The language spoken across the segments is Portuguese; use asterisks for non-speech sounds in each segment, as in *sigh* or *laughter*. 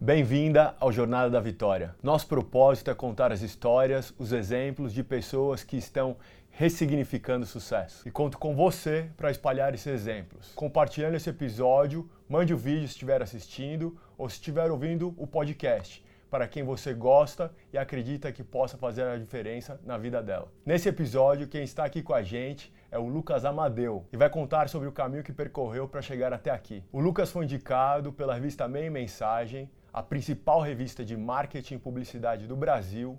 Bem-vinda ao Jornada da Vitória. Nosso propósito é contar as histórias, os exemplos de pessoas que estão ressignificando o sucesso. E conto com você para espalhar esses exemplos. Compartilhando esse episódio, mande o vídeo se estiver assistindo ou se estiver ouvindo o podcast para quem você gosta e acredita que possa fazer a diferença na vida dela. Nesse episódio, quem está aqui com a gente é o Lucas Amadeu e vai contar sobre o caminho que percorreu para chegar até aqui. O Lucas foi indicado pela revista Meia Mensagem a principal revista de marketing e publicidade do Brasil,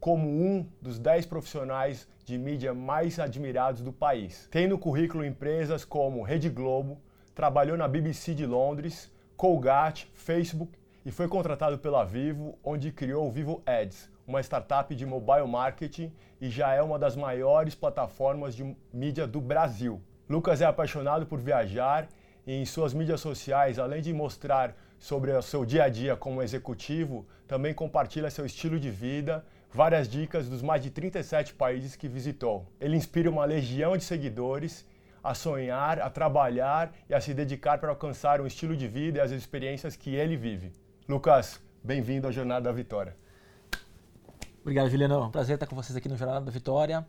como um dos 10 profissionais de mídia mais admirados do país. Tem no currículo empresas como Rede Globo, trabalhou na BBC de Londres, Colgate, Facebook e foi contratado pela Vivo, onde criou o Vivo Ads, uma startup de mobile marketing e já é uma das maiores plataformas de mídia do Brasil. Lucas é apaixonado por viajar e em suas mídias sociais, além de mostrar sobre o seu dia a dia como executivo, também compartilha seu estilo de vida, várias dicas dos mais de 37 países que visitou. Ele inspira uma legião de seguidores a sonhar, a trabalhar e a se dedicar para alcançar um estilo de vida e as experiências que ele vive. Lucas, bem-vindo à Jornada da Vitória. Obrigado, Juliano. Prazer estar com vocês aqui no Jornada da Vitória.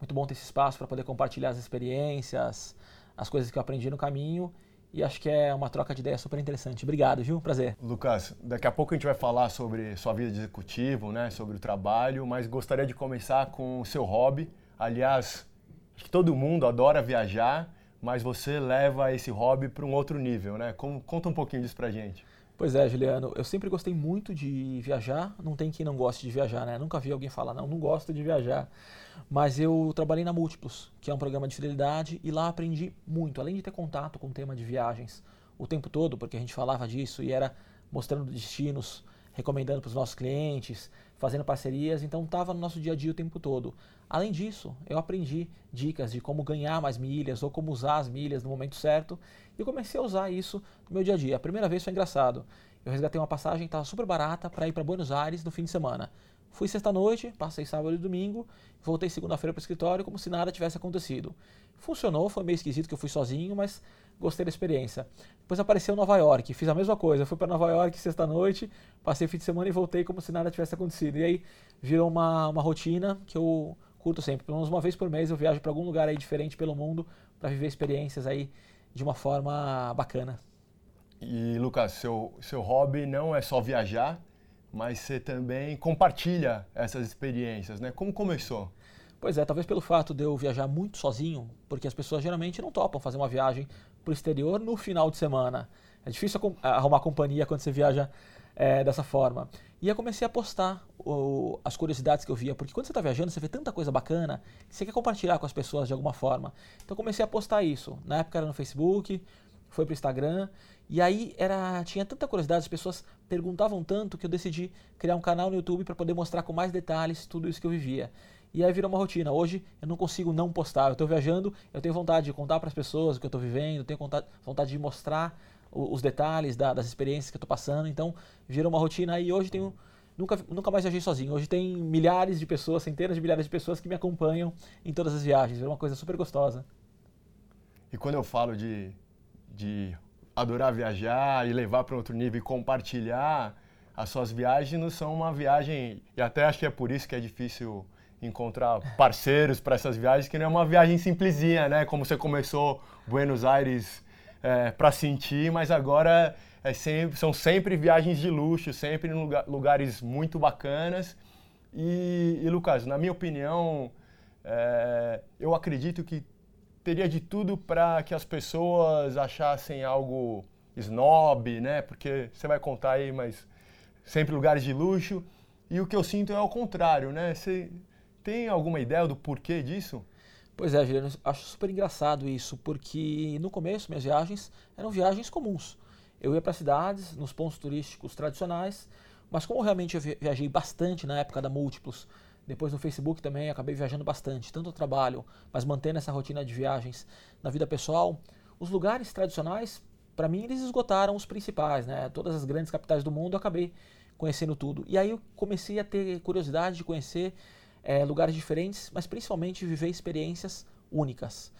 Muito bom ter esse espaço para poder compartilhar as experiências, as coisas que eu aprendi no caminho e acho que é uma troca de ideias super interessante. Obrigado, viu? Prazer. Lucas, daqui a pouco a gente vai falar sobre sua vida de executivo, né, sobre o trabalho, mas gostaria de começar com o seu hobby. Aliás, acho que todo mundo adora viajar, mas você leva esse hobby para um outro nível, né? conta um pouquinho disso pra gente. Pois é, Juliano, eu sempre gostei muito de viajar, não tem quem não goste de viajar, né? Nunca vi alguém falar, não, não gosto de viajar. Mas eu trabalhei na Múltiplos, que é um programa de fidelidade, e lá aprendi muito, além de ter contato com o tema de viagens o tempo todo, porque a gente falava disso e era mostrando destinos, recomendando para os nossos clientes, fazendo parcerias, então estava no nosso dia a dia o tempo todo. Além disso, eu aprendi dicas de como ganhar mais milhas ou como usar as milhas no momento certo e comecei a usar isso no meu dia a dia. A primeira vez foi engraçado. Eu resgatei uma passagem, estava super barata para ir para Buenos Aires no fim de semana. Fui sexta-noite, passei sábado e domingo, voltei segunda-feira para o escritório como se nada tivesse acontecido. Funcionou, foi meio esquisito que eu fui sozinho, mas gostei da experiência. Depois apareceu Nova York, fiz a mesma coisa. Fui para Nova York sexta-noite, passei fim de semana e voltei como se nada tivesse acontecido. E aí virou uma, uma rotina que eu curto sempre. Pelo menos uma vez por mês eu viajo para algum lugar aí diferente pelo mundo para viver experiências aí de uma forma bacana. E Lucas, seu, seu hobby não é só viajar, mas você também compartilha essas experiências, né? Como começou? Pois é, talvez pelo fato de eu viajar muito sozinho, porque as pessoas geralmente não topam fazer uma viagem para o exterior no final de semana. É difícil arrumar companhia quando você viaja é, dessa forma. E eu comecei a postar o, as curiosidades que eu via, porque quando você está viajando, você vê tanta coisa bacana que você quer compartilhar com as pessoas de alguma forma. Então comecei a postar isso. Na época era no Facebook, foi para o Instagram. E aí era, tinha tanta curiosidade, as pessoas perguntavam tanto que eu decidi criar um canal no YouTube para poder mostrar com mais detalhes tudo isso que eu vivia. E aí virou uma rotina. Hoje eu não consigo não postar. Eu estou viajando, eu tenho vontade de contar para as pessoas o que eu estou vivendo, tenho vontade de mostrar os detalhes da, das experiências que eu estou passando. Então virou uma rotina e hoje tenho nunca, nunca mais viajei sozinho. Hoje tem milhares de pessoas, centenas de milhares de pessoas que me acompanham em todas as viagens. É uma coisa super gostosa. E quando eu falo de, de adorar viajar e levar para outro nível e compartilhar as suas viagens não são uma viagem e até acho que é por isso que é difícil encontrar parceiros para essas viagens que não é uma viagem simplesinha, né? Como você começou Buenos Aires é, para sentir, mas agora é sempre, são sempre viagens de luxo, sempre em lugar, lugares muito bacanas. E, e, Lucas, na minha opinião, é, eu acredito que teria de tudo para que as pessoas achassem algo snob, né? Porque você vai contar aí, mas sempre lugares de luxo. E o que eu sinto é ao contrário, né? Você tem alguma ideia do porquê disso? Pois é, Juliano, acho super engraçado isso, porque no começo minhas viagens eram viagens comuns. Eu ia para cidades, nos pontos turísticos tradicionais, mas como realmente eu viajei bastante na época da Múltiplos, depois no Facebook também acabei viajando bastante, tanto no trabalho, mas mantendo essa rotina de viagens na vida pessoal. Os lugares tradicionais, para mim, eles esgotaram os principais, né? Todas as grandes capitais do mundo eu acabei conhecendo tudo. E aí eu comecei a ter curiosidade de conhecer é, lugares diferentes, mas principalmente viver experiências únicas.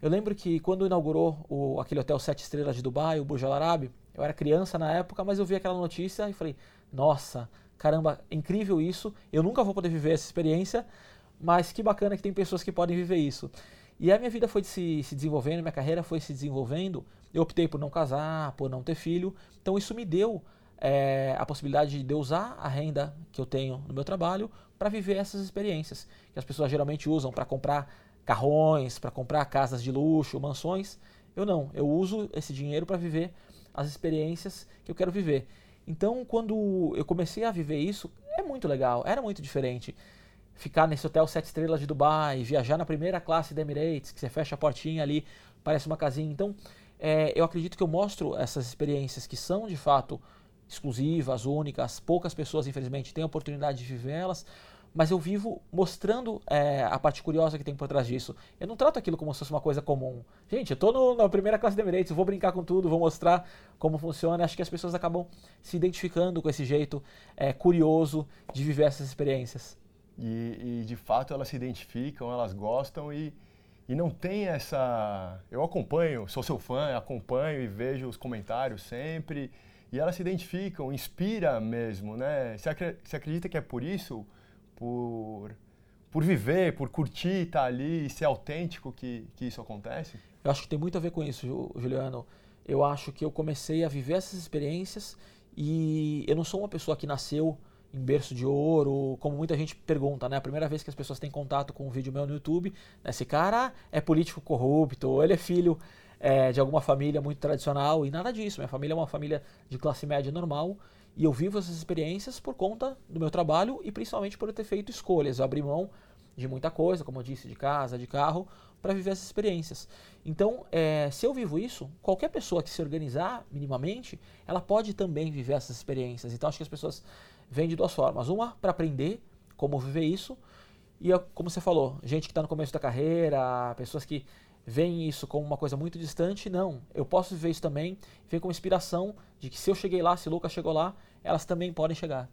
Eu lembro que quando inaugurou o, aquele hotel sete estrelas de Dubai, o Burj Al Arab, Eu era criança na época, mas eu vi aquela notícia e falei: nossa, caramba, incrível isso. Eu nunca vou poder viver essa experiência, mas que bacana que tem pessoas que podem viver isso. E a minha vida foi se, se desenvolvendo, minha carreira foi se desenvolvendo. Eu optei por não casar, por não ter filho. Então isso me deu é, a possibilidade de usar a renda que eu tenho no meu trabalho para viver essas experiências que as pessoas geralmente usam para comprar carrões, para comprar casas de luxo, mansões. Eu não, eu uso esse dinheiro para viver as experiências que eu quero viver. Então, quando eu comecei a viver isso, é muito legal, era muito diferente. Ficar nesse hotel sete estrelas de Dubai, viajar na primeira classe da Emirates, que você fecha a portinha ali, parece uma casinha. Então, é, eu acredito que eu mostro essas experiências que são de fato exclusivas, únicas, poucas pessoas, infelizmente, têm a oportunidade de viver elas, mas eu vivo mostrando é, a parte curiosa que tem por trás disso. Eu não trato aquilo como se fosse uma coisa comum. Gente, eu estou na primeira classe de Emirates, vou brincar com tudo, vou mostrar como funciona. Acho que as pessoas acabam se identificando com esse jeito é, curioso de viver essas experiências. E, e, de fato elas se identificam, elas gostam e, e não tem essa. Eu acompanho, sou seu fã, acompanho e vejo os comentários sempre. E elas se identificam, inspira mesmo, né? Você acredita que é por isso? Por, por viver, por curtir, estar tá ali e ser autêntico que, que isso acontece? Eu acho que tem muito a ver com isso, Juliano. Eu acho que eu comecei a viver essas experiências e eu não sou uma pessoa que nasceu em berço de ouro, como muita gente pergunta, né? A primeira vez que as pessoas têm contato com um vídeo meu no YouTube, né? esse cara é político corrupto, ele é filho é, de alguma família muito tradicional, e nada disso. Minha família é uma família de classe média normal, e eu vivo essas experiências por conta do meu trabalho e principalmente por eu ter feito escolhas. Eu abri mão de muita coisa, como eu disse, de casa, de carro, para viver essas experiências. Então, é, se eu vivo isso, qualquer pessoa que se organizar minimamente, ela pode também viver essas experiências. Então, acho que as pessoas vêm de duas formas. Uma, para aprender como viver isso, e como você falou, gente que está no começo da carreira, pessoas que veem isso como uma coisa muito distante, não. Eu posso viver isso também, ver como inspiração de que se eu cheguei lá, se Lucas chegou lá, elas também podem chegar.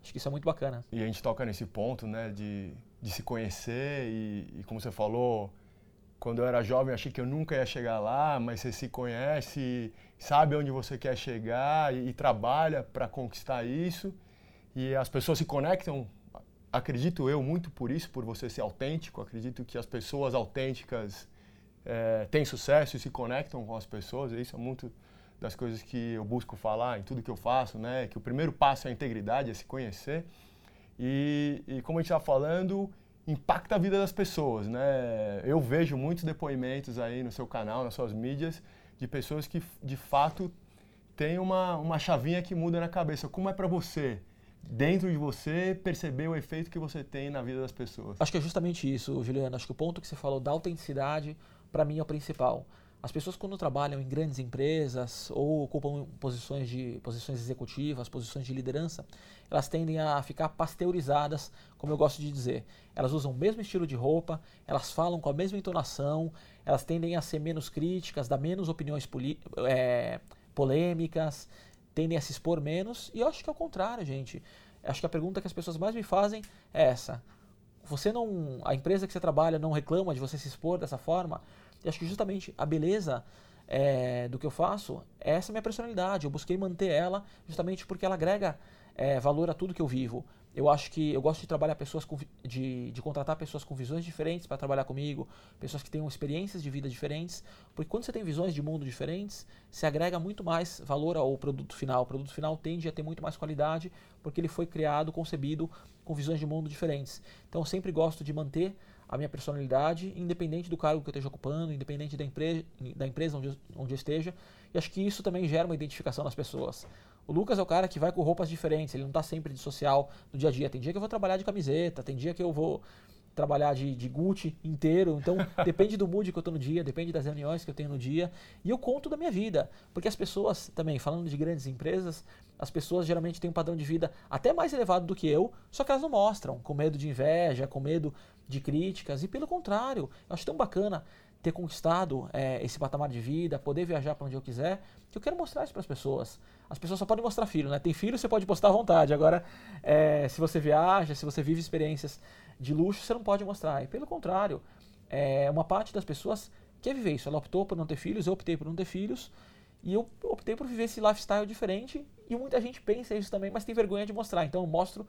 Acho que isso é muito bacana. E a gente toca nesse ponto, né, de, de se conhecer e, e como você falou, quando eu era jovem eu achei que eu nunca ia chegar lá, mas você se conhece, sabe onde você quer chegar e, e trabalha para conquistar isso. E as pessoas se conectam, acredito eu, muito por isso, por você ser autêntico. Acredito que as pessoas autênticas é, têm sucesso e se conectam com as pessoas. Isso é muito das coisas que eu busco falar em tudo que eu faço, né? Que o primeiro passo é a integridade, é se conhecer. E, e como a gente está falando, impacta a vida das pessoas, né? Eu vejo muitos depoimentos aí no seu canal, nas suas mídias, de pessoas que de fato têm uma, uma chavinha que muda na cabeça. Como é para você, dentro de você, perceber o efeito que você tem na vida das pessoas? Acho que é justamente isso, Juliano. Acho que o ponto que você falou da autenticidade, para mim, é o principal. As pessoas quando trabalham em grandes empresas ou ocupam posições de posições executivas, posições de liderança, elas tendem a ficar pasteurizadas, como eu gosto de dizer. Elas usam o mesmo estilo de roupa, elas falam com a mesma entonação, elas tendem a ser menos críticas, dar menos opiniões é, polêmicas, tendem a se expor menos. E eu acho que é o contrário, gente. Eu acho que a pergunta que as pessoas mais me fazem é essa: você não, a empresa que você trabalha não reclama de você se expor dessa forma? E acho que justamente a beleza é, do que eu faço é essa minha personalidade. Eu busquei manter ela justamente porque ela agrega é, valor a tudo que eu vivo. Eu acho que eu gosto de trabalhar pessoas com, de, de contratar pessoas com visões diferentes para trabalhar comigo, pessoas que tenham experiências de vida diferentes, porque quando você tem visões de mundo diferentes, se agrega muito mais valor ao produto final. O produto final tende a ter muito mais qualidade porque ele foi criado, concebido com visões de mundo diferentes. Então eu sempre gosto de manter a minha personalidade, independente do cargo que eu esteja ocupando, independente da, empre da empresa onde eu, onde eu esteja. E acho que isso também gera uma identificação nas pessoas. O Lucas é o cara que vai com roupas diferentes, ele não está sempre de social no dia a dia. Tem dia que eu vou trabalhar de camiseta, tem dia que eu vou trabalhar de, de Gucci inteiro. Então, *laughs* depende do mood que eu estou no dia, depende das reuniões que eu tenho no dia. E eu conto da minha vida. Porque as pessoas, também, falando de grandes empresas, as pessoas geralmente têm um padrão de vida até mais elevado do que eu, só que elas não mostram, com medo de inveja, com medo de críticas. E pelo contrário, eu acho tão bacana ter conquistado é, esse patamar de vida, poder viajar para onde eu quiser, que eu quero mostrar isso para as pessoas. As pessoas só podem mostrar filho, né? Tem filho, você pode postar à vontade. Agora, é, se você viaja, se você vive experiências de luxo, você não pode mostrar. E pelo contrário, é, uma parte das pessoas quer viver isso. Ela optou por não ter filhos, eu optei por não ter filhos. E eu optei por viver esse lifestyle diferente e muita gente pensa isso também, mas tem vergonha de mostrar. Então eu mostro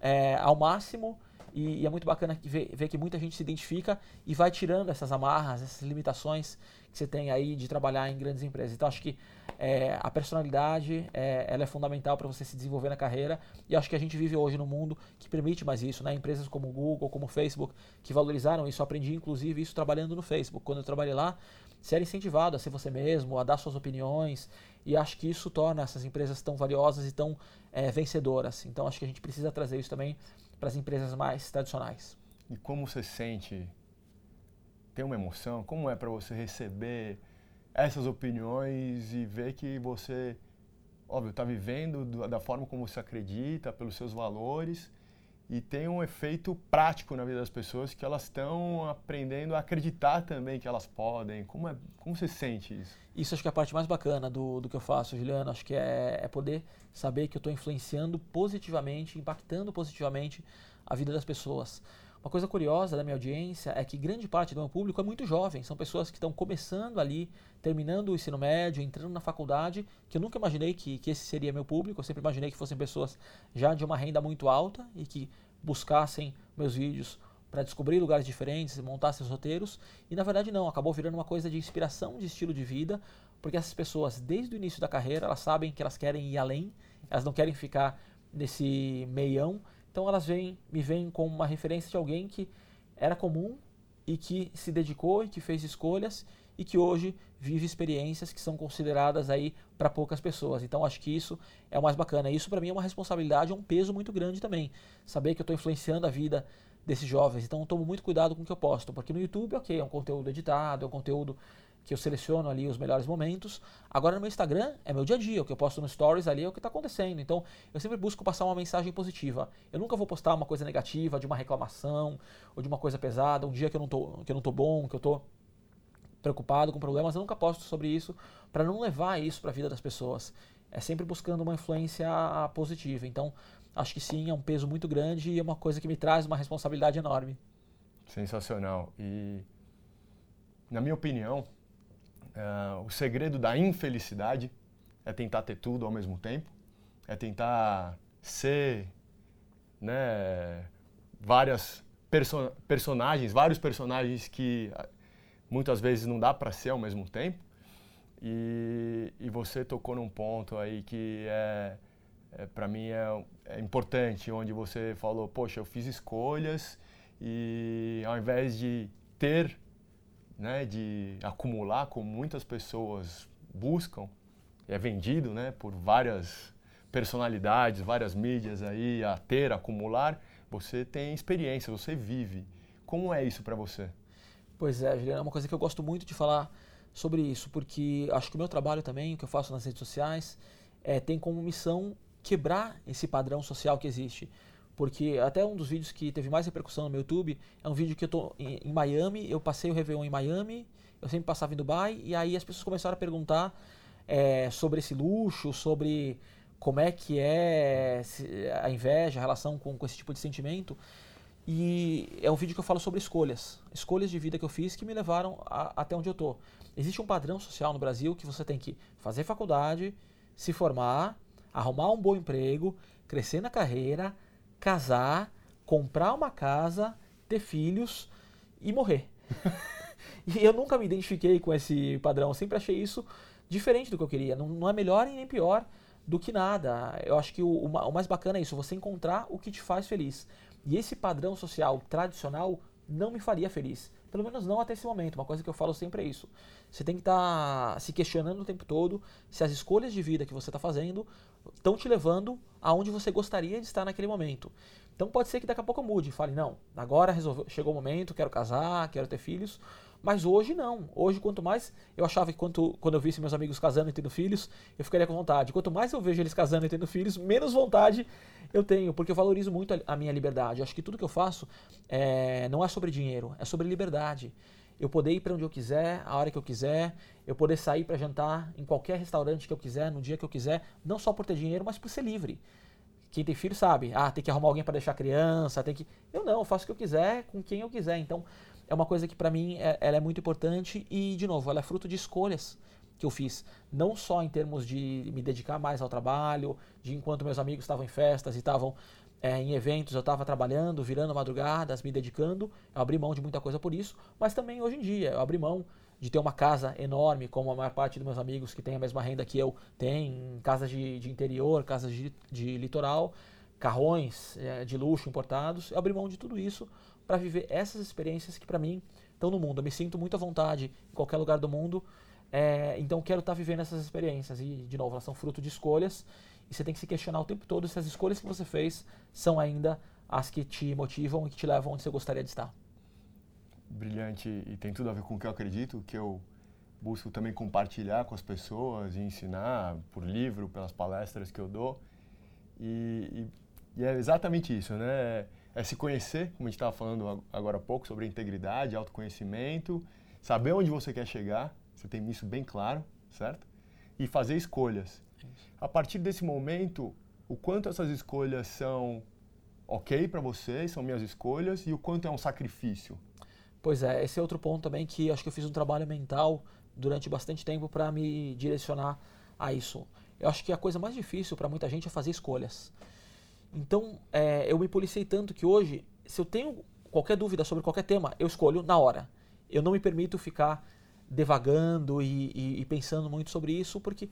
é, ao máximo e, e, é muito bacana ver, ver, que muita gente se identifica e vai tirando essas amarras, essas limitações que você tem aí de trabalhar em grandes empresas. Então acho que é, a personalidade é, ela é fundamental para você se desenvolver na carreira e acho que a gente vive hoje num mundo que permite mais isso, né? Empresas como Google, como Facebook, que valorizaram isso. Eu aprendi inclusive isso trabalhando no Facebook. Quando eu trabalhei lá, você era incentivado a ser você mesmo, a dar suas opiniões, e acho que isso torna essas empresas tão valiosas e tão é, vencedoras. Então acho que a gente precisa trazer isso também para as empresas mais tradicionais. E como você sente? Tem uma emoção? Como é para você receber essas opiniões e ver que você, óbvio, está vivendo da forma como você acredita, pelos seus valores e tem um efeito prático na vida das pessoas que elas estão aprendendo a acreditar também que elas podem. Como, é, como você sente isso? Isso acho que é a parte mais bacana do, do que eu faço, Juliano. Acho que é, é poder saber que eu estou influenciando positivamente, impactando positivamente a vida das pessoas. Uma coisa curiosa da minha audiência é que grande parte do meu público é muito jovem, são pessoas que estão começando ali, terminando o ensino médio, entrando na faculdade, que eu nunca imaginei que, que esse seria meu público, eu sempre imaginei que fossem pessoas já de uma renda muito alta e que buscassem meus vídeos para descobrir lugares diferentes, montar seus roteiros, e na verdade não, acabou virando uma coisa de inspiração de estilo de vida, porque essas pessoas, desde o início da carreira, elas sabem que elas querem ir além, elas não querem ficar nesse meião, então elas vêm, me veem como uma referência de alguém que era comum e que se dedicou e que fez escolhas e que hoje vive experiências que são consideradas aí para poucas pessoas. Então acho que isso é o mais bacana. Isso para mim é uma responsabilidade, é um peso muito grande também. Saber que eu estou influenciando a vida desses jovens. Então tomo muito cuidado com o que eu posto, porque no YouTube, ok, é um conteúdo editado, é um conteúdo que eu seleciono ali os melhores momentos. Agora no meu Instagram é meu dia a dia, o que eu posto no Stories ali é o que está acontecendo. Então eu sempre busco passar uma mensagem positiva. Eu nunca vou postar uma coisa negativa, de uma reclamação ou de uma coisa pesada, um dia que eu não tô, que eu não tô bom, que eu tô preocupado com problemas, eu nunca posto sobre isso para não levar isso para a vida das pessoas. É sempre buscando uma influência positiva. Então, acho que sim, é um peso muito grande e é uma coisa que me traz uma responsabilidade enorme. Sensacional. E, na minha opinião, Uh, o segredo da infelicidade é tentar ter tudo ao mesmo tempo, é tentar ser né, várias perso personagens, vários personagens que ah, muitas vezes não dá para ser ao mesmo tempo. E, e, você tocou num ponto aí que é, é para mim é, é importante, onde você falou, poxa, eu fiz escolhas e ao invés de ter né, de acumular, como muitas pessoas buscam, é vendido né, por várias personalidades, várias mídias aí a ter, a acumular, você tem experiência, você vive. Como é isso para você? Pois é, Juliana, é uma coisa que eu gosto muito de falar sobre isso, porque acho que o meu trabalho também, o que eu faço nas redes sociais, é, tem como missão quebrar esse padrão social que existe. Porque até um dos vídeos que teve mais repercussão no meu YouTube é um vídeo que eu tô em, em Miami, eu passei o Réveillon em Miami, eu sempre passava em Dubai, e aí as pessoas começaram a perguntar é, sobre esse luxo, sobre como é que é a inveja, a relação com, com esse tipo de sentimento. E é um vídeo que eu falo sobre escolhas. Escolhas de vida que eu fiz que me levaram a, até onde eu tô. Existe um padrão social no Brasil que você tem que fazer faculdade, se formar, arrumar um bom emprego, crescer na carreira, casar, comprar uma casa, ter filhos e morrer. *laughs* e eu nunca me identifiquei com esse padrão, eu sempre achei isso diferente do que eu queria. Não, não é melhor e nem pior do que nada. Eu acho que o, o, mais bacana é isso, você encontrar o que te faz feliz. E esse padrão social tradicional não me faria feliz. Pelo menos não até esse momento. Uma coisa que eu falo sempre é isso. Você tem que estar tá se questionando o tempo todo se as escolhas de vida que você está fazendo estão te levando aonde você gostaria de estar naquele momento. Então pode ser que daqui a pouco mude, fale, não, agora resolveu, chegou o momento, quero casar, quero ter filhos, mas hoje não. Hoje, quanto mais eu achava que quanto, quando eu visse meus amigos casando e tendo filhos, eu ficaria com vontade. Quanto mais eu vejo eles casando e tendo filhos, menos vontade eu tenho, porque eu valorizo muito a, a minha liberdade. Eu acho que tudo que eu faço é, não é sobre dinheiro, é sobre liberdade eu poder ir para onde eu quiser, a hora que eu quiser, eu poder sair para jantar em qualquer restaurante que eu quiser, no dia que eu quiser, não só por ter dinheiro, mas por ser livre. Quem tem filho sabe, ah, tem que arrumar alguém para deixar a criança, tem que. Eu não, eu faço o que eu quiser, com quem eu quiser. Então, é uma coisa que para mim é, ela é muito importante e, de novo, ela é fruto de escolhas que eu fiz, não só em termos de me dedicar mais ao trabalho, de enquanto meus amigos estavam em festas e estavam é, em eventos, eu estava trabalhando, virando madrugadas, me dedicando, eu abri mão de muita coisa por isso, mas também hoje em dia eu abri mão de ter uma casa enorme, como a maior parte dos meus amigos que têm a mesma renda que eu tem, casas de, de interior, casas de, de litoral, carrões é, de luxo importados. Eu abri mão de tudo isso para viver essas experiências que para mim estão no mundo. Eu me sinto muito à vontade em qualquer lugar do mundo, é, então quero estar tá vivendo essas experiências. E, de novo, elas são fruto de escolhas e você tem que se questionar o tempo todo se as escolhas que você fez são ainda as que te motivam e que te levam onde você gostaria de estar brilhante e tem tudo a ver com o que eu acredito, que eu busco também compartilhar com as pessoas e ensinar por livro, pelas palestras que eu dou. E, e, e é exatamente isso, né? É se conhecer, como a gente estava falando agora há pouco, sobre integridade, autoconhecimento, saber onde você quer chegar, você tem isso bem claro, certo? E fazer escolhas. A partir desse momento, o quanto essas escolhas são ok para você, são minhas escolhas, e o quanto é um sacrifício. Pois é, esse é outro ponto também que acho que eu fiz um trabalho mental durante bastante tempo para me direcionar a isso. Eu acho que a coisa mais difícil para muita gente é fazer escolhas. Então, é, eu me policiei tanto que hoje, se eu tenho qualquer dúvida sobre qualquer tema, eu escolho na hora. Eu não me permito ficar devagando e, e, e pensando muito sobre isso, porque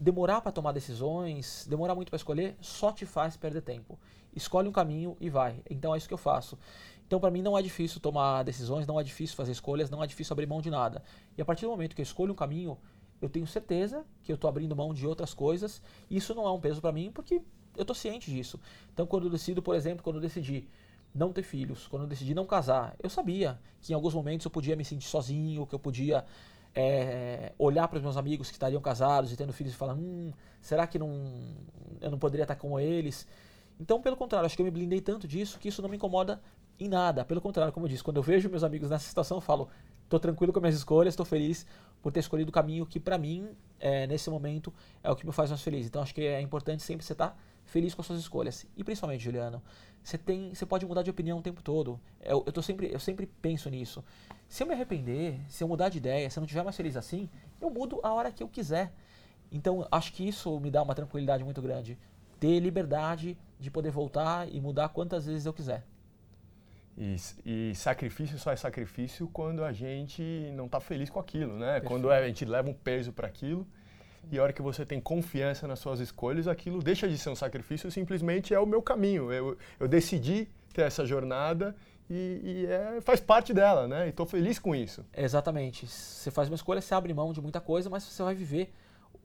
demorar para tomar decisões, demorar muito para escolher, só te faz perder tempo. Escolhe um caminho e vai. Então é isso que eu faço. Então, para mim, não é difícil tomar decisões, não é difícil fazer escolhas, não é difícil abrir mão de nada. E a partir do momento que eu escolho um caminho, eu tenho certeza que eu estou abrindo mão de outras coisas. Isso não é um peso para mim, porque eu estou ciente disso. Então, quando eu decido, por exemplo, quando eu decidi não ter filhos, quando eu decidi não casar, eu sabia que em alguns momentos eu podia me sentir sozinho, que eu podia é, olhar para os meus amigos que estariam casados e tendo filhos e falar: hum, será que não, eu não poderia estar como eles? Então, pelo contrário, acho que eu me blindei tanto disso que isso não me incomoda em nada. Pelo contrário, como eu disse, quando eu vejo meus amigos nessa situação, eu falo, estou tranquilo com as minhas escolhas, estou feliz por ter escolhido o caminho que, para mim, é, nesse momento, é o que me faz mais feliz. Então, acho que é importante sempre você estar tá feliz com as suas escolhas. E principalmente, Juliano, você tem, você pode mudar de opinião o tempo todo. Eu, eu, tô sempre, eu sempre penso nisso. Se eu me arrepender, se eu mudar de ideia, se eu não estiver mais feliz assim, eu mudo a hora que eu quiser. Então, acho que isso me dá uma tranquilidade muito grande. Ter liberdade de poder voltar e mudar quantas vezes eu quiser. E, e, sacrifício só é sacrifício quando a gente não está feliz com aquilo, né? Perfeito. Quando a gente leva um peso para aquilo e a hora que você tem confiança nas suas escolhas, aquilo deixa de ser um sacrifício, simplesmente é o meu caminho. Eu, eu decidi ter essa jornada e, e é, faz parte dela, né? E estou feliz com isso. Exatamente. Você faz uma escolha, você abre mão de muita coisa, mas você vai viver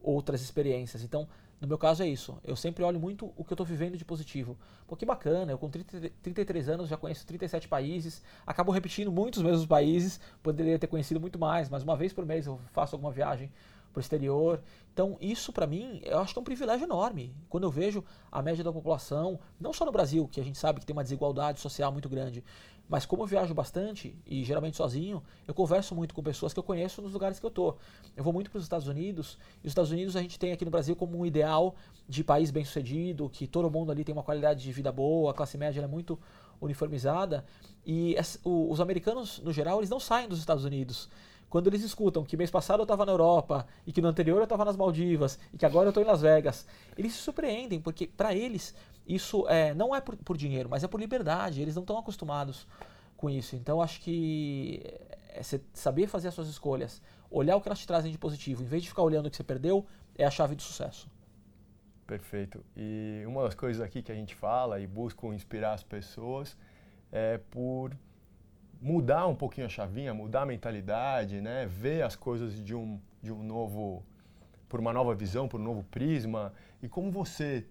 outras experiências. Então, no meu caso é isso. Eu sempre olho muito o que eu estou vivendo de positivo. Pô, que bacana, eu com 30, 33 anos já conheço 37 países, acabo repetindo muitos mesmos países, poderia ter conhecido muito mais, mas uma vez por mês eu faço alguma viagem para o exterior. Então, isso para mim, eu acho que é um privilégio enorme. Quando eu vejo a média da população, não só no Brasil, que a gente sabe que tem uma desigualdade social muito grande, mas como eu viajo bastante e geralmente sozinho, eu converso muito com pessoas que eu conheço nos lugares que eu tô. Eu vou muito para os Estados Unidos, e os Estados Unidos a gente tem aqui no Brasil como um ideal de país bem-sucedido, que todo mundo ali tem uma qualidade de vida boa, a classe média é muito uniformizada, e os americanos, no geral, eles não saem dos Estados Unidos quando eles escutam que mês passado eu estava na Europa e que no anterior eu estava nas Maldivas e que agora eu estou em Las Vegas, eles se surpreendem porque para eles isso é, não é por, por, dinheiro, mas é por liberdade. Eles não estão acostumados com isso. Então acho que é saber fazer as suas escolhas, olhar o que elas te trazem de positivo, em vez de ficar olhando o que você perdeu, é a chave do sucesso. Perfeito. E uma das coisas aqui que a gente fala e busca inspirar as pessoas é por mudar um pouquinho a chavinha, mudar a mentalidade, né? Ver as coisas de um, de um novo, por uma nova visão, por um novo prisma. E como você,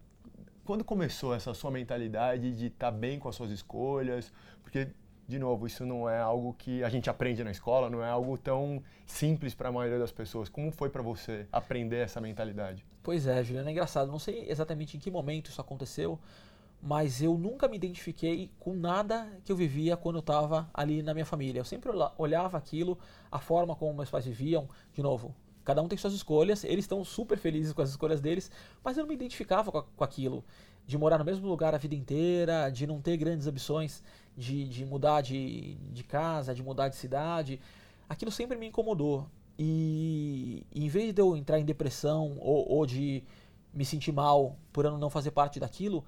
quando começou essa sua mentalidade de estar tá bem com as suas escolhas? Porque, de novo, isso não é algo que a gente aprende na escola, não é algo tão simples para a maioria das pessoas. Como foi para você aprender essa mentalidade? Pois é, Juliana, é engraçado. Não sei exatamente em que momento isso aconteceu, mas eu nunca me identifiquei com nada que eu vivia quando eu estava ali na minha família. Eu sempre olhava aquilo, a forma como meus pais viviam, de novo. Cada um tem suas escolhas, eles estão super felizes com as escolhas deles, mas eu não me identificava com, com aquilo. De morar no mesmo lugar a vida inteira, de não ter grandes ambições de, de mudar de, de casa, de mudar de cidade. Aquilo sempre me incomodou. E, em vez de eu entrar em depressão ou, ou de me sentir mal por eu não fazer parte daquilo,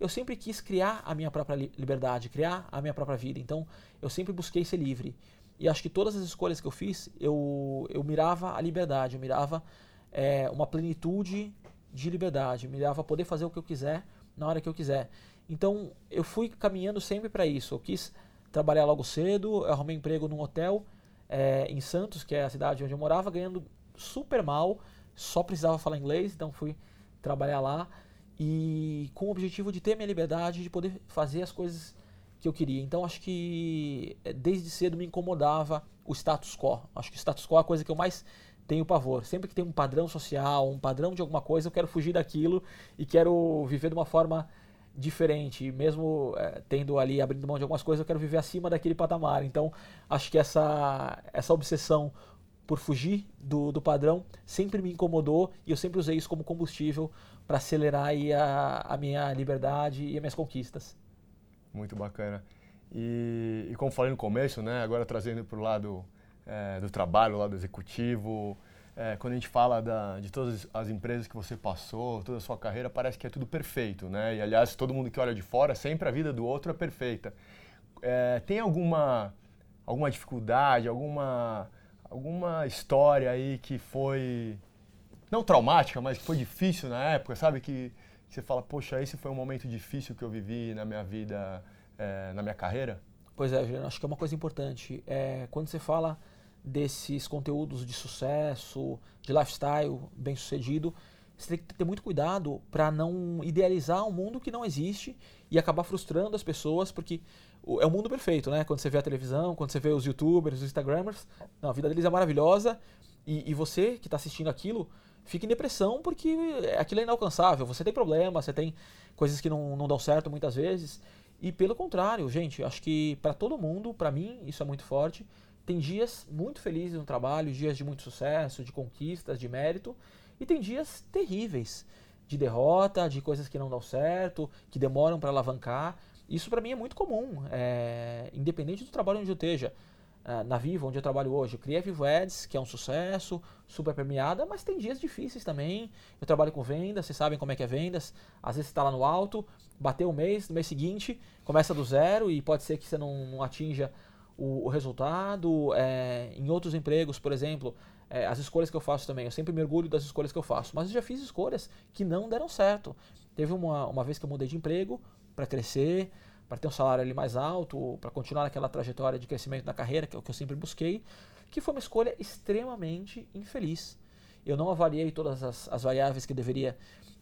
eu sempre quis criar a minha própria liberdade, criar a minha própria vida. Então, eu sempre busquei ser livre. E acho que todas as escolhas que eu fiz, eu, eu mirava a liberdade, eu mirava é, uma plenitude de liberdade, eu mirava poder fazer o que eu quiser na hora que eu quiser. Então, eu fui caminhando sempre para isso. Eu quis trabalhar logo cedo, arrumei emprego num hotel é, em Santos, que é a cidade onde eu morava, ganhando super mal, só precisava falar inglês, então fui trabalhar lá e com o objetivo de ter minha liberdade, de poder fazer as coisas que eu queria. Então acho que eh, desde cedo me incomodava o status quo. Acho que o status quo é a coisa que eu mais tenho pavor. Sempre que tem um padrão social, um padrão de alguma coisa, eu quero fugir daquilo e quero viver de uma forma diferente. E mesmo é, tendo ali abrindo mão de algumas coisas, eu quero viver acima daquele patamar. Então acho que essa essa obsessão por fugir do, do padrão sempre me incomodou e eu sempre usei isso como combustível para acelerar a, a minha liberdade e as minhas conquistas. Muito bacana. E, e como falei no começo, né, agora trazendo para o lado é, do trabalho, lado executivo, é, quando a gente fala da, de todas as empresas que você passou, toda a sua carreira, parece que é tudo perfeito, né? E aliás, todo mundo que olha de fora, sempre a vida do outro é perfeita. É, tem alguma, alguma dificuldade, alguma alguma história aí que foi não traumática, mas que foi difícil na época, sabe? Que, que você fala, poxa, esse foi um momento difícil que eu vivi na minha vida, é, na minha carreira? Pois é, acho que é uma coisa importante. É, quando você fala desses conteúdos de sucesso, de lifestyle bem sucedido, você tem que ter muito cuidado para não idealizar um mundo que não existe e acabar frustrando as pessoas, porque é o mundo perfeito, né? Quando você vê a televisão, quando você vê os youtubers, os instagramers, não, a vida deles é maravilhosa e, e você que está assistindo aquilo fica em depressão porque aquilo é inalcançável. Você tem problemas, você tem coisas que não, não dão certo muitas vezes. E pelo contrário, gente, acho que para todo mundo, para mim, isso é muito forte. Tem dias muito felizes no trabalho, dias de muito sucesso, de conquistas, de mérito, e tem dias terríveis, de derrota, de coisas que não dão certo, que demoram para alavancar. Isso para mim é muito comum, é, independente do trabalho onde eu esteja. Uh, na Vivo, onde eu trabalho hoje, eu criei a Vivo Ads, que é um sucesso, super premiada, mas tem dias difíceis também. Eu trabalho com vendas, vocês sabem como é que é vendas. Às vezes você está lá no alto, bateu um mês, no mês seguinte começa do zero e pode ser que você não, não atinja o, o resultado. É, em outros empregos, por exemplo, é, as escolhas que eu faço também, eu sempre mergulho das escolhas que eu faço, mas eu já fiz escolhas que não deram certo. Teve uma, uma vez que eu mudei de emprego, para crescer, para ter um salário ali mais alto, para continuar naquela trajetória de crescimento da carreira, que é o que eu sempre busquei, que foi uma escolha extremamente infeliz. Eu não avaliei todas as, as variáveis que deveria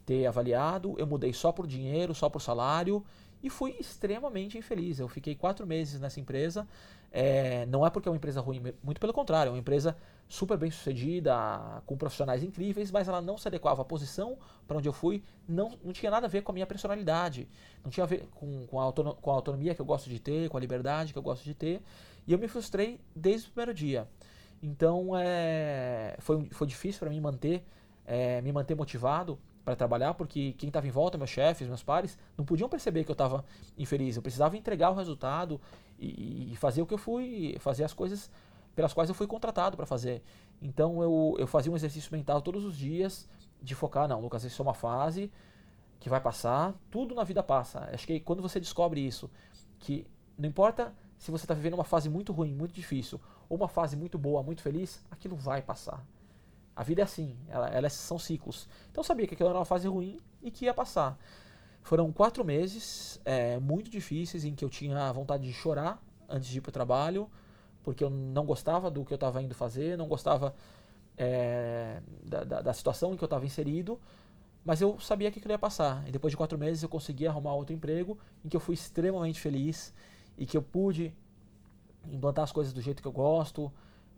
ter avaliado, eu mudei só por dinheiro, só por salário, e fui extremamente infeliz. Eu fiquei quatro meses nessa empresa. É, não é porque é uma empresa ruim, muito pelo contrário, é uma empresa super bem sucedida, com profissionais incríveis, mas ela não se adequava à posição para onde eu fui, não, não tinha nada a ver com a minha personalidade, não tinha a ver com, com, a com a autonomia que eu gosto de ter, com a liberdade que eu gosto de ter, e eu me frustrei desde o primeiro dia. Então é, foi, foi difícil para mim manter, é, me manter motivado para trabalhar, porque quem estava em volta, meus chefes, meus pares, não podiam perceber que eu estava infeliz. Eu precisava entregar o resultado e, e fazer o que eu fui, fazer as coisas pelas quais eu fui contratado para fazer. Então eu, eu fazia um exercício mental todos os dias de focar, não, Lucas, isso é uma fase que vai passar, tudo na vida passa. Acho que quando você descobre isso, que não importa se você está vivendo uma fase muito ruim, muito difícil, ou uma fase muito boa, muito feliz, aquilo vai passar. A vida é assim, ela, elas são ciclos. Então eu sabia que aquilo era uma fase ruim e que ia passar. Foram quatro meses é, muito difíceis em que eu tinha vontade de chorar antes de ir para o trabalho, porque eu não gostava do que eu estava indo fazer, não gostava é, da, da, da, situação em que eu estava inserido, mas eu sabia que aquilo ia passar. E depois de quatro meses eu consegui arrumar outro emprego em que eu fui extremamente feliz e que eu pude implantar as coisas do jeito que eu gosto,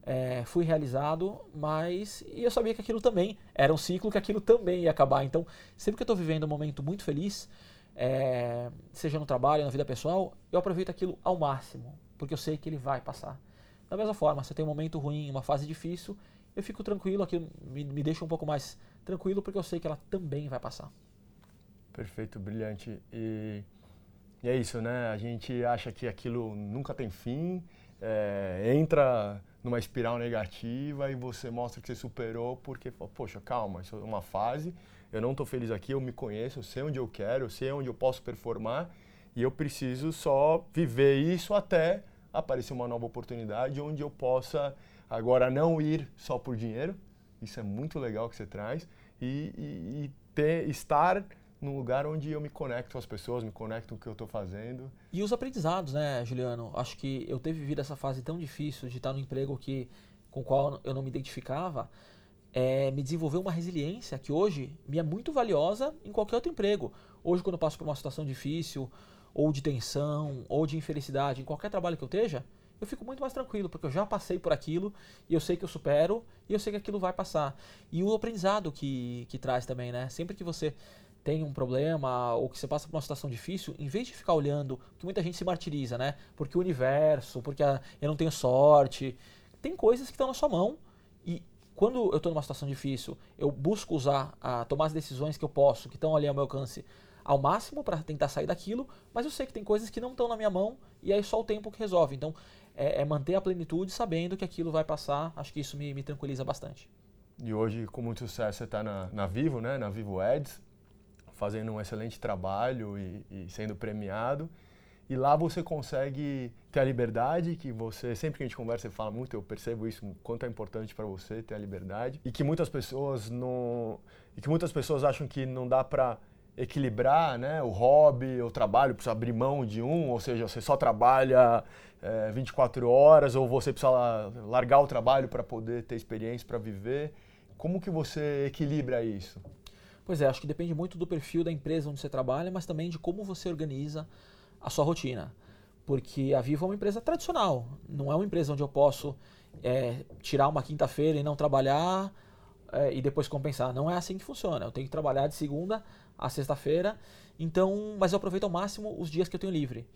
é, fui realizado, mas e eu sabia que aquilo também era um ciclo, que aquilo também ia acabar. Então, sempre que eu estou vivendo um momento muito feliz, é, seja no trabalho, na vida pessoal, eu aproveito aquilo ao máximo, porque eu sei que ele vai passar. Da mesma forma, se tem um momento ruim, uma fase difícil, eu fico tranquilo, aquilo me, me deixa um pouco mais tranquilo, porque eu sei que ela também vai passar. Perfeito, brilhante. E, e é isso, né? A gente acha que aquilo nunca tem fim, é, entra numa espiral negativa e você mostra que você superou porque, poxa, calma, isso é uma fase, eu não estou feliz aqui, eu me conheço, eu sei onde eu quero, eu sei onde eu posso performar e eu preciso só viver isso até aparecer uma nova oportunidade onde eu possa agora não ir só por dinheiro, isso é muito legal que você traz, e, e, e ter, estar num lugar onde eu me conecto com as pessoas, me conecto com o que eu estou fazendo. E os aprendizados, né, Juliano? Acho que eu ter vivido essa fase tão difícil de estar no emprego que, com o qual eu não me identificava, é, me desenvolveu uma resiliência que hoje me é muito valiosa em qualquer outro emprego. Hoje, quando eu passo por uma situação difícil, ou de tensão, ou de infelicidade, em qualquer trabalho que eu esteja, eu fico muito mais tranquilo, porque eu já passei por aquilo e eu sei que eu supero e eu sei que aquilo vai passar. E o aprendizado que, que traz também, né? Sempre que você tem um problema ou que você passa por uma situação difícil, em vez de ficar olhando, que muita gente se martiriza, né? Porque o universo, porque a, eu não tenho sorte. Tem coisas que estão na sua mão e quando eu estou numa situação difícil, eu busco usar, a, tomar as decisões que eu posso, que estão ali ao meu alcance, ao máximo para tentar sair daquilo, mas eu sei que tem coisas que não estão na minha mão e aí só o tempo que resolve. Então, é, é manter a plenitude sabendo que aquilo vai passar, acho que isso me, me tranquiliza bastante. E hoje, com muito sucesso, você está na, na Vivo, né? na Vivo Ads, fazendo um excelente trabalho e, e, sendo premiado. E lá você consegue ter a liberdade, que você, sempre que a gente conversa, você fala muito, eu percebo isso, quanto é importante para você ter a liberdade. E que muitas pessoas não. E que muitas pessoas acham que não dá para equilibrar né, o hobby, o trabalho, precisa abrir mão de um, ou seja, você só trabalha é, 24 horas, ou você precisa largar o trabalho para poder ter experiência, para viver. Como que você equilibra isso? Pois é, acho que depende muito do perfil da empresa onde você trabalha, mas também de como você organiza a sua rotina. Porque a Vivo é uma empresa tradicional, não é uma empresa onde eu posso é, tirar uma quinta-feira e não trabalhar é, e depois compensar. Não é assim que funciona. Eu tenho que trabalhar de segunda a sexta-feira, então, mas eu aproveito ao máximo os dias que eu tenho livre.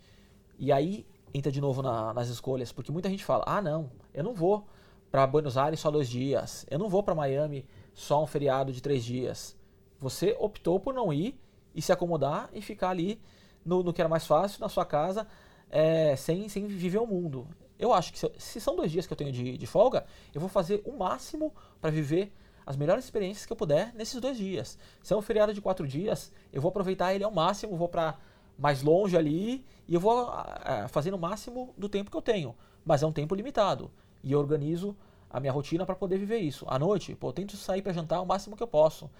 E aí entra de novo na, nas escolhas, porque muita gente fala: ah, não, eu não vou para Buenos Aires só dois dias, eu não vou para Miami só um feriado de três dias. Você optou por não ir e se acomodar e ficar ali no, no que era mais fácil, na sua casa, é, sem, sem viver o mundo. Eu acho que se, se, são dois dias que eu tenho de, de folga, eu vou fazer o máximo para viver as melhores experiências que eu puder nesses dois dias. Se é um feriado de quatro dias, eu vou aproveitar ele ao máximo, vou para mais longe ali e eu vou é, fazer o máximo do tempo que eu tenho. Mas é um tempo limitado e eu organizo a minha rotina para poder viver isso. À noite, pô, eu tento sair para jantar o máximo que eu posso.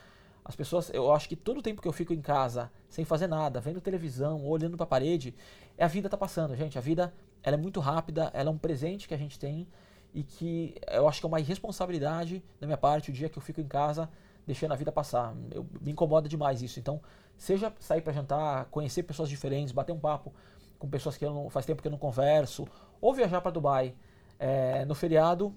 As pessoas, eu acho que todo o tempo que eu fico em casa, sem fazer nada, vendo televisão, olhando para a parede, é a vida tá passando, gente. A vida, ela é muito rápida, ela é um presente que a gente tem e que eu acho que é uma irresponsabilidade da minha parte o dia que eu fico em casa deixando a vida passar. Eu, me incomoda demais isso. Então, seja sair para jantar, conhecer pessoas diferentes, bater um papo com pessoas que não, faz tempo que eu não converso, ou viajar para Dubai é, no feriado,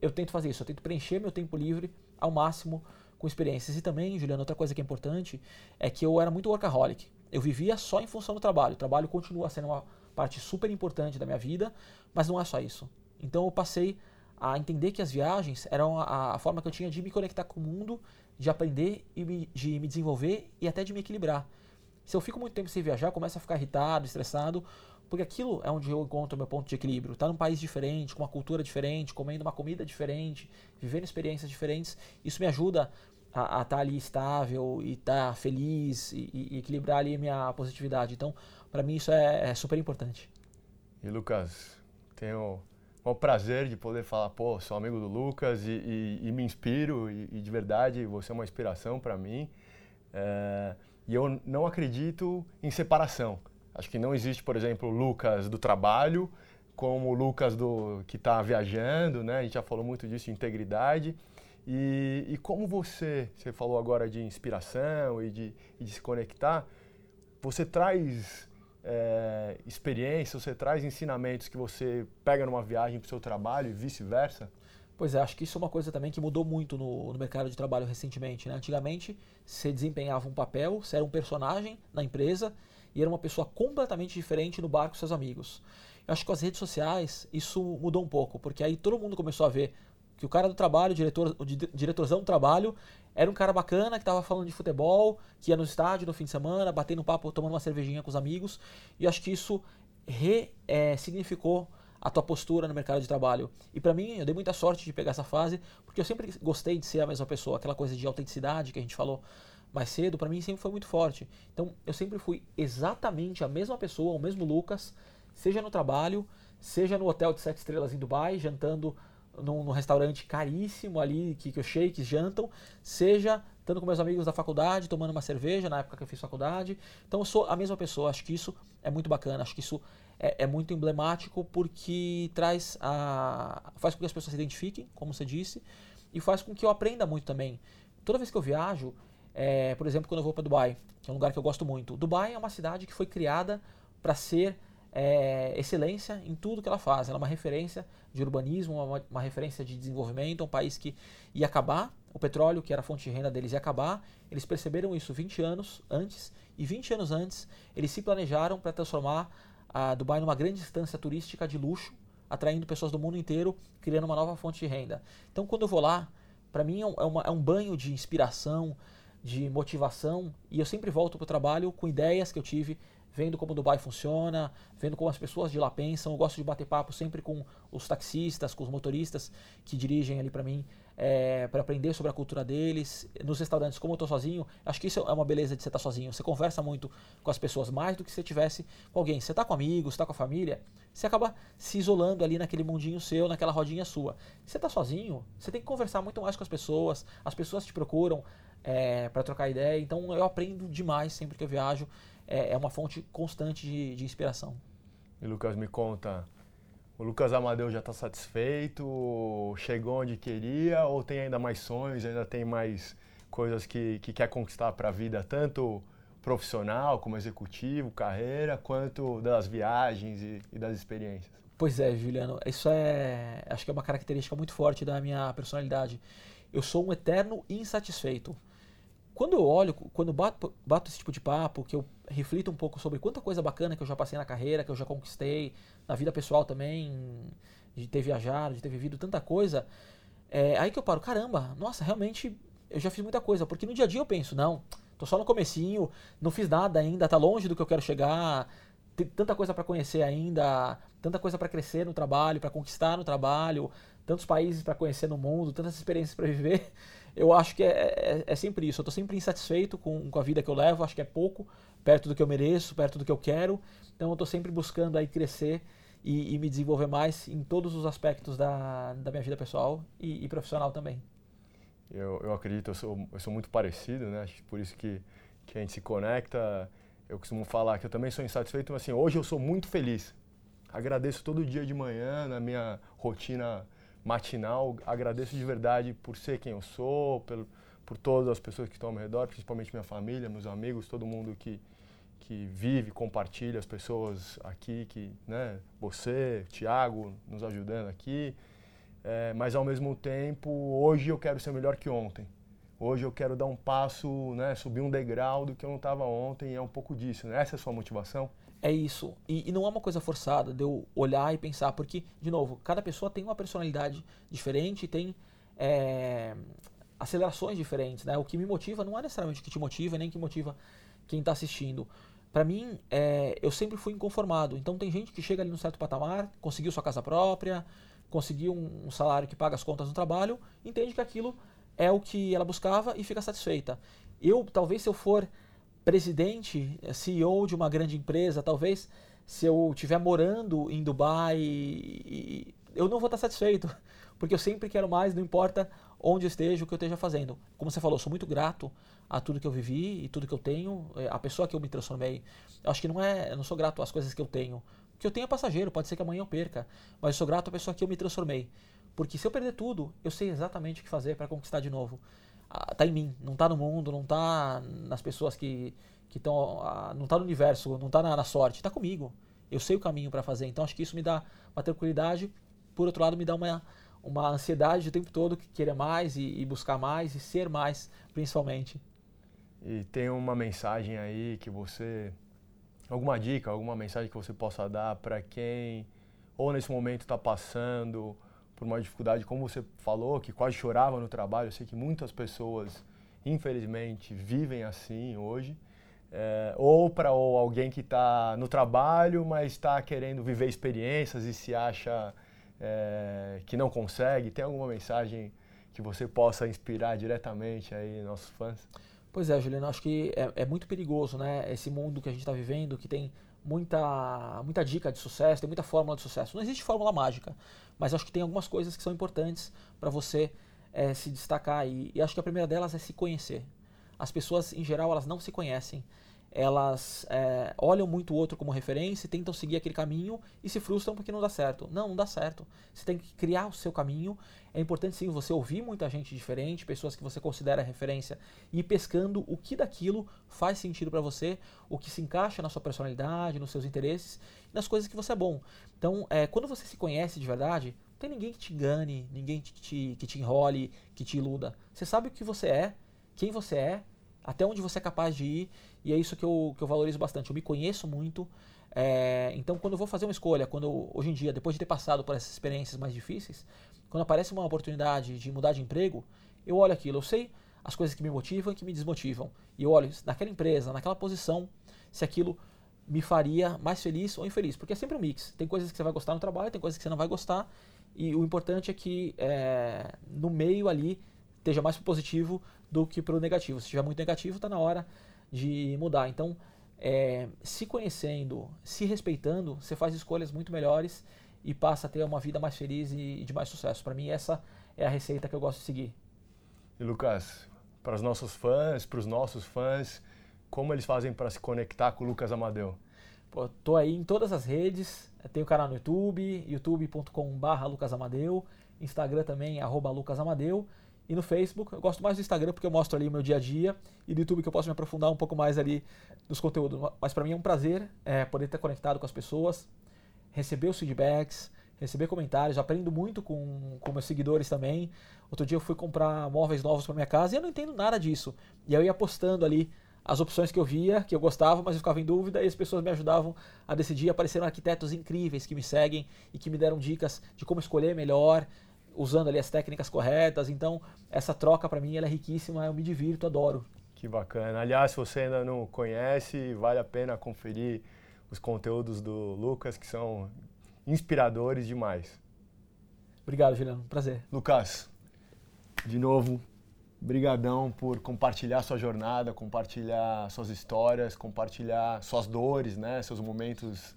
eu tento fazer isso. Eu tento preencher meu tempo livre ao máximo com experiências. E também, Juliano, outra coisa que é importante é que eu era muito workaholic. Eu vivia só em função do trabalho. O trabalho continua sendo uma parte super importante da minha vida, mas não é só isso. Então eu passei a entender que as viagens eram a, a forma que eu tinha de me conectar com o mundo, de aprender e me, de me desenvolver e até de me equilibrar. Se eu fico muito tempo sem viajar, começo a ficar irritado, estressado, porque aquilo é onde eu encontro meu ponto de equilíbrio. Estar tá num país diferente, com uma cultura diferente, comendo uma comida diferente, vivendo experiências diferentes, isso me ajuda a estar tá ali estável e estar tá feliz e, e, equilibrar ali minha positividade. Então, para mim isso é, é, super importante. E Lucas, tenho o prazer de poder falar, pô, sou amigo do Lucas e, e, e me inspiro e, de verdade você é uma inspiração para mim. É, e eu não acredito em separação. Acho que não existe, por exemplo, Lucas do trabalho como o Lucas do que está viajando, né? A gente já falou muito disso, integridade. E, e, como você, você falou agora de inspiração e de, e de se conectar, você traz é, experiência, você traz ensinamentos que você pega numa viagem para o seu trabalho e vice-versa? Pois é, acho que isso é uma coisa também que mudou muito no, no mercado de trabalho recentemente. Né? Antigamente, você desempenhava um papel, você era um personagem na empresa e era uma pessoa completamente diferente no bar com seus amigos. Eu acho que com as redes sociais isso mudou um pouco, porque aí todo mundo começou a ver que o cara do trabalho, o, diretor, o diretorzão do trabalho, era um cara bacana que estava falando de futebol, que ia no estádio no fim de semana, batendo papo, tomando uma cervejinha com os amigos. E eu acho que isso re, é, significou a tua postura no mercado de trabalho. E para mim, eu dei muita sorte de pegar essa fase, porque eu sempre gostei de ser a mesma pessoa, aquela coisa de autenticidade que a gente falou mais cedo, para mim sempre foi muito forte. Então, eu sempre fui exatamente a mesma pessoa, o mesmo Lucas, seja no trabalho, seja no hotel de sete estrelas em Dubai, jantando num, num restaurante caríssimo ali, que, que os sheiks jantam, seja estando com meus amigos da faculdade, tomando uma cerveja na época que eu fiz faculdade. Então eu sou a mesma pessoa, acho que isso é muito bacana, acho que isso é, é muito emblemático porque traz a. faz com que as pessoas se identifiquem, como você disse, e faz com que eu aprenda muito também. Toda vez que eu viajo, é, por exemplo, quando eu vou para Dubai, que é um lugar que eu gosto muito. Dubai é uma cidade que foi criada para ser é, excelência em tudo que ela faz. Ela é uma referência de urbanismo, uma, uma, referência de desenvolvimento, um país que ia acabar, o petróleo, que era a fonte de renda deles, ia acabar. Eles perceberam isso 20 anos antes, e 20 anos antes eles se planejaram para transformar a Dubai numa grande instância turística de luxo, atraindo pessoas do mundo inteiro, criando uma nova fonte de renda. Então, quando eu vou lá, para mim é, é, uma, é um banho de inspiração, de motivação, e eu sempre volto para o trabalho com ideias que eu tive vendo como Dubai funciona, vendo como as pessoas de lá pensam. Eu gosto de bater papo sempre com os taxistas, com os motoristas que dirigem ali para mim, é, para aprender sobre a cultura deles. Nos restaurantes, como eu estou sozinho, acho que isso é uma beleza de você estar tá sozinho. Você conversa muito com as pessoas mais do que se tivesse com alguém. Você está com amigos, está com a família, você acaba se isolando ali naquele mundinho seu, naquela rodinha sua. Você está sozinho, você tem que conversar muito mais com as pessoas, as pessoas te procuram é, para trocar ideia. Então eu aprendo demais sempre que eu viajo é, é uma fonte constante de, de inspiração. E Lucas, me conta, o Lucas Amadeu já está satisfeito? Chegou onde queria? Ou tem ainda mais sonhos? Ainda tem mais coisas que, que quer conquistar para a vida, tanto profissional como executivo, carreira, quanto das viagens e, e, das experiências? Pois é, Juliano, isso é, acho que é uma característica muito forte da minha personalidade. Eu sou um eterno insatisfeito. Quando eu olho, quando bato, bato esse tipo de papo, que eu reflito um pouco sobre quanta coisa bacana que eu já passei na carreira, que eu já conquistei, na vida pessoal também, de ter viajado, de ter vivido tanta coisa, é aí que eu paro, caramba, nossa, realmente eu já fiz muita coisa, porque no dia a dia eu penso, não, tô só no comecinho, não fiz nada ainda, tá longe do que eu quero chegar, tem tanta coisa para conhecer ainda, tanta coisa para crescer no trabalho, para conquistar no trabalho, tantos países para conhecer no mundo, tantas experiências para viver *laughs* eu acho que é, é, é sempre isso. Eu estou sempre insatisfeito com, com a vida que eu levo, acho que é pouco, perto do que eu mereço, perto do que eu quero. Então eu estou sempre buscando aí crescer e, e, me desenvolver mais em todos os aspectos da, da minha vida pessoal e, e profissional também. Eu, eu acredito, eu sou, eu sou muito parecido, né? Por isso que, que a gente se conecta. Eu costumo falar que eu também sou insatisfeito, mas assim, hoje eu sou muito feliz. Agradeço todo dia de manhã na minha rotina matinal. Agradeço de verdade por ser quem eu sou, pelo, por todas as pessoas que estão ao meu redor, principalmente minha família, meus amigos, todo mundo que, que vive, compartilha, as pessoas aqui, que, né, você, Tiago, nos ajudando aqui. É, mas ao mesmo tempo, hoje eu quero ser melhor que ontem. Hoje eu quero dar um passo, né, subir um degrau do que eu não estava ontem, é um pouco disso. Né? Essa é a sua motivação? É isso. E, e, não é uma coisa forçada de eu olhar e pensar, porque, de novo, cada pessoa tem uma personalidade diferente, tem é, acelerações diferentes. Né? O que me motiva não é necessariamente o que te motiva, nem que motiva quem está assistindo. Para mim, é, eu sempre fui inconformado. Então, tem gente que chega ali num certo patamar, conseguiu sua casa própria, conseguiu um, um salário que paga as contas no trabalho, entende que aquilo é o que ela buscava e fica satisfeita. Eu, talvez, se eu for presidente, eh, CEO de uma grande empresa, talvez se eu estiver morando em Dubai, eu não vou estar satisfeito, *laughs* porque eu sempre quero mais, não importa onde esteja, o que eu esteja fazendo. Como você falou, sou muito grato a tudo que eu vivi e tudo que eu tenho, eh, a pessoa que eu me transformei. Eu acho que não é, eu não sou grato às coisas que eu tenho. O que eu tenho é passageiro, pode ser que amanhã eu perca, mas eu sou grato à pessoa que eu me transformei. Porque se eu perder tudo, eu sei exatamente o que fazer para conquistar de novo. Ah, tá em mim, não tá no mundo, não tá nas pessoas que estão, ah, não tá no universo, não tá na, na sorte, tá comigo. Eu sei o caminho para fazer, então acho que isso me dá uma tranquilidade, por outro lado me dá uma, uma ansiedade o tempo todo, que querer mais e, e buscar mais e ser mais, principalmente. E tem uma mensagem aí que você, alguma dica, alguma mensagem que você possa dar para quem ou nesse momento está passando por uma dificuldade, como você falou, que quase chorava no trabalho. Eu sei que muitas pessoas, infelizmente, vivem assim hoje. É, ou para alguém que está no trabalho, mas está querendo viver experiências e se acha é, que não consegue? Tem alguma mensagem que você possa inspirar diretamente aí nossos fãs? Pois é, Juliano, acho que é, é muito perigoso, né? Esse mundo que a gente está vivendo, que tem muita, muita dica de sucesso, tem muita fórmula de sucesso. Não existe fórmula mágica, mas acho que tem algumas coisas que são importantes para você é, se destacar. E, e acho que a primeira delas é se conhecer. As pessoas, em geral, elas não se conhecem elas é, olham muito o outro como referência, tentam seguir aquele caminho e se frustram porque não dá certo. Não, não dá certo. Você tem que criar o seu caminho. É importante sim você ouvir muita gente diferente, pessoas que você considera referência, e ir pescando o que daquilo faz sentido para você, o que se encaixa na sua personalidade, nos seus interesses, nas coisas que você é bom. Então, é, quando você se conhece de verdade, não tem ninguém que te engane, ninguém que te, que te enrole, que te iluda. Você sabe o que você é, quem você é, até onde você é capaz de ir, e é isso que eu, que eu valorizo bastante. Eu me conheço muito, é, então quando eu vou fazer uma escolha, quando hoje em dia, depois de ter passado por essas experiências mais difíceis, quando aparece uma oportunidade de mudar de emprego, eu olho aquilo, eu sei as coisas que me motivam e que me desmotivam, e eu olho naquela empresa, naquela posição, se aquilo me faria mais feliz ou infeliz, porque é sempre um mix. Tem coisas que você vai gostar no trabalho, tem coisas que você não vai gostar, e o importante é que é, no meio ali esteja mais positivo do que para o negativo. Se estiver muito negativo, está na hora de mudar. Então, é, se conhecendo, se respeitando, você faz escolhas muito melhores e passa a ter uma vida mais feliz e de mais sucesso. Para mim, essa é a receita que eu gosto de seguir. E Lucas, para os nossos fãs, para os nossos fãs, como eles fazem para se conectar com o Lucas Amadeu? Pô, tô aí em todas as redes, tenho canal no YouTube, youtube.com/barra Lucas Amadeu, Instagram também, arroba Lucas Amadeu. E no Facebook, eu gosto mais do Instagram porque eu mostro ali o meu dia a dia e do YouTube que eu posso me aprofundar um pouco mais ali nos conteúdos. Mas para mim é um prazer é, poder estar conectado com as pessoas, receber os feedbacks, receber comentários. Aprendo muito com, com meus seguidores também. Outro dia eu fui comprar móveis novos para minha casa e eu não entendo nada disso. E eu ia postando ali as opções que eu via, que eu gostava, mas eu ficava em dúvida e as pessoas me ajudavam a decidir. Apareceram arquitetos incríveis que me seguem e que me deram dicas de como escolher melhor, usando ali as técnicas corretas. Então, essa troca para mim ela é riquíssima, eu me divirto, adoro. Que bacana. Aliás, se você ainda não conhece, vale a pena conferir os conteúdos do Lucas, que são inspiradores demais. Obrigado, Juliano. Prazer. Lucas, de novo, brigadão por compartilhar sua jornada, compartilhar suas histórias, compartilhar suas dores, né, seus momentos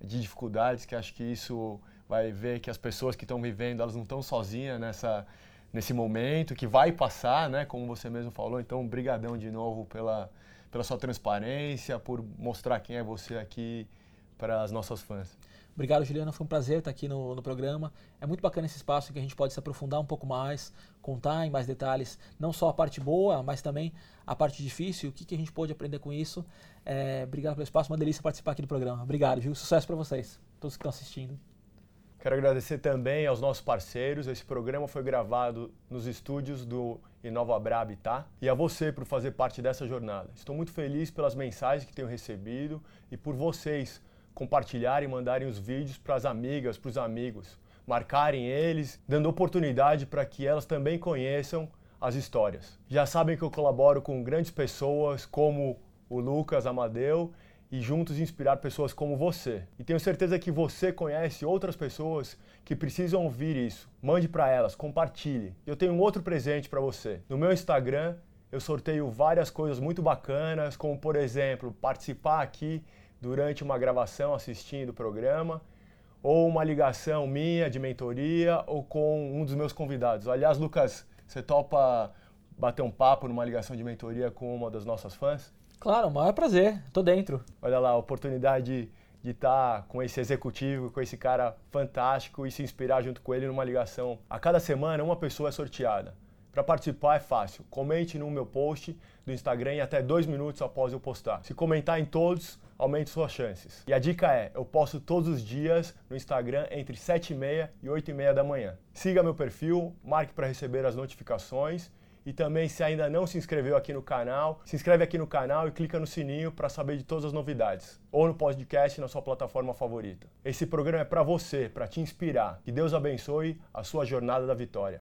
de dificuldades, que acho que isso vai ver que as pessoas que estão vivendo, elas não estão sozinhas nessa, nesse momento, que vai passar, né, como você mesmo falou. Então, brigadão de novo pela, pela sua transparência, por mostrar quem é você aqui para as nossas fãs. Obrigado, Juliana. Foi um prazer estar aqui no, no programa. É muito bacana esse espaço que a gente pode se aprofundar um pouco mais, contar em mais detalhes, não só a parte boa, mas também a parte difícil, o que, que a gente pode aprender com isso. É, obrigado pelo espaço, uma delícia participar aqui do programa. Obrigado, viu? Sucesso para vocês, todos que estão assistindo. Quero agradecer também aos nossos parceiros. Esse programa foi gravado nos estúdios do Inova Bra Habitat e a você por fazer parte dessa jornada. Estou muito feliz pelas mensagens que tenho recebido e por vocês compartilharem e mandarem os vídeos para as amigas, para os amigos, marcarem eles, dando oportunidade para que elas também conheçam as histórias. Já sabem que eu colaboro com grandes pessoas como o Lucas Amadeu e juntos inspirar pessoas como você. E tenho certeza que você conhece outras pessoas que precisam ouvir isso. Mande para elas, compartilhe. Eu tenho um outro presente para você. No meu Instagram, eu sorteio várias coisas muito bacanas, como por exemplo, participar aqui durante uma gravação assistindo o programa, ou uma ligação minha de mentoria ou com um dos meus convidados. Aliás, Lucas, você topa bater um papo numa ligação de mentoria com uma das nossas fãs? Claro, o maior prazer, tô dentro. Olha lá, a oportunidade de estar tá com esse executivo, com esse cara fantástico e se inspirar junto com ele numa ligação. A cada semana, uma pessoa é sorteada. Para participar é fácil. Comente no meu post do Instagram em até dois minutos após eu postar. Se comentar em todos, aumente suas chances. E a dica é, eu posto todos os dias no Instagram entre 7 e meia e 8 e meia da manhã. Siga meu perfil, marque para receber as notificações e também, se ainda não se inscreveu aqui no canal, se inscreve aqui no canal e clica no sininho para saber de todas as novidades. Ou no podcast na sua plataforma favorita. Esse programa é para você, para te inspirar. Que Deus abençoe a sua jornada da vitória.